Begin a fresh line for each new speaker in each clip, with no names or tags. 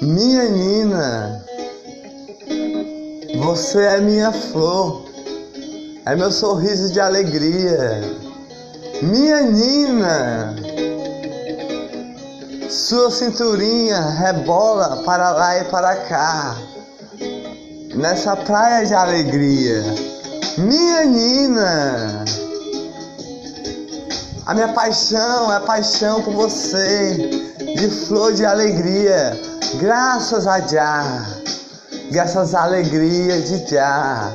Minha Nina, você é minha flor, é meu sorriso de alegria. Minha Nina, sua cinturinha rebola para lá e para cá, nessa praia de alegria. Minha Nina, a minha paixão é paixão por você, de flor de alegria, graças a Já, graças à alegria de Já.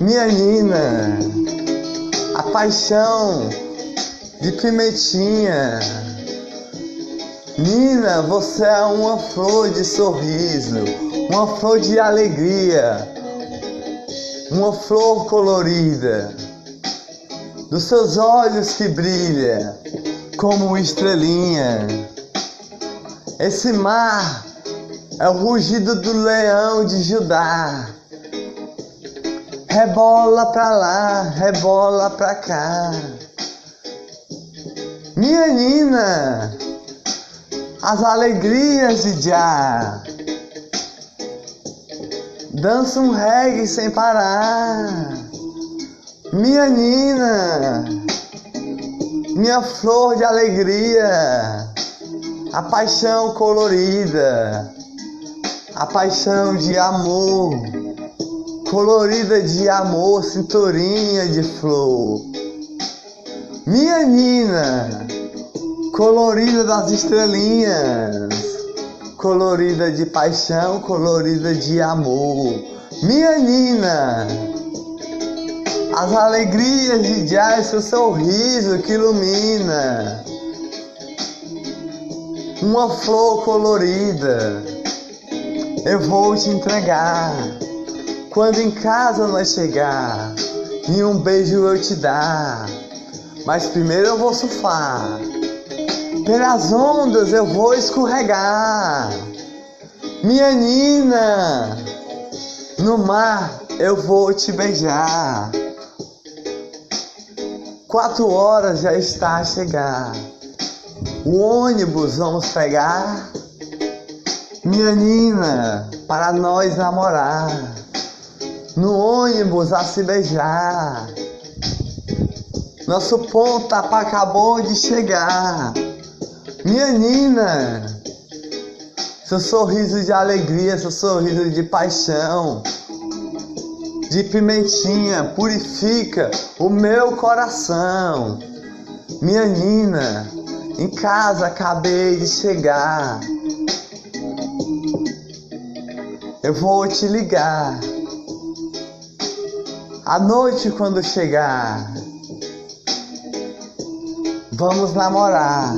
Minha Nina, a paixão de pimentinha. Nina, você é uma flor de sorriso, uma flor de alegria, uma flor colorida dos seus olhos que brilha como estrelinha. Esse mar é o rugido do leão de Judá. Rebola pra lá, rebola pra cá. Minha Nina, as alegrias de Já. Dança um reggae sem parar. Minha Nina, minha flor de alegria, a paixão colorida, a paixão de amor, colorida de amor, cinturinha de flor. Minha Nina, colorida das estrelinhas, colorida de paixão, colorida de amor. Minha Nina, as alegrias de é seu sorriso que ilumina. Uma flor colorida eu vou te entregar. Quando em casa nós chegar, e um beijo eu te dar. Mas primeiro eu vou surfar. Pelas ondas eu vou escorregar. Minha Nina, no mar eu vou te beijar. Quatro horas já está a chegar. O ônibus vamos pegar. Minha Nina, para nós namorar. No ônibus a se beijar. Nosso ponto acabou de chegar. Minha Nina, seu sorriso de alegria, seu sorriso de paixão de pimentinha purifica o meu coração. Minha Nina, em casa acabei de chegar. Eu vou te ligar. À noite quando chegar, vamos namorar.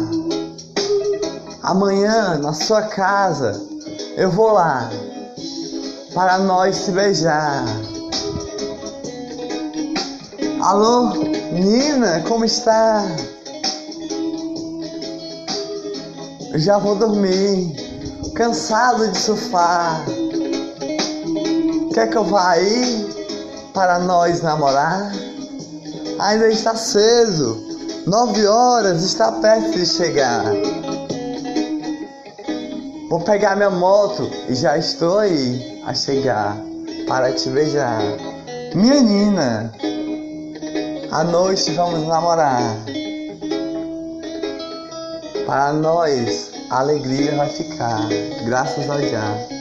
Amanhã na sua casa eu vou lá para nós se beijar. Alô, Nina, como está? Eu já vou dormir, cansado de surfar. Quer que eu vá aí para nós namorar? Ainda está cedo, nove horas, está perto de chegar. Vou pegar minha moto e já estou aí a chegar para te beijar. Minha Nina, à noite vamos namorar. Para nós, a alegria vai ficar, graças a Deus.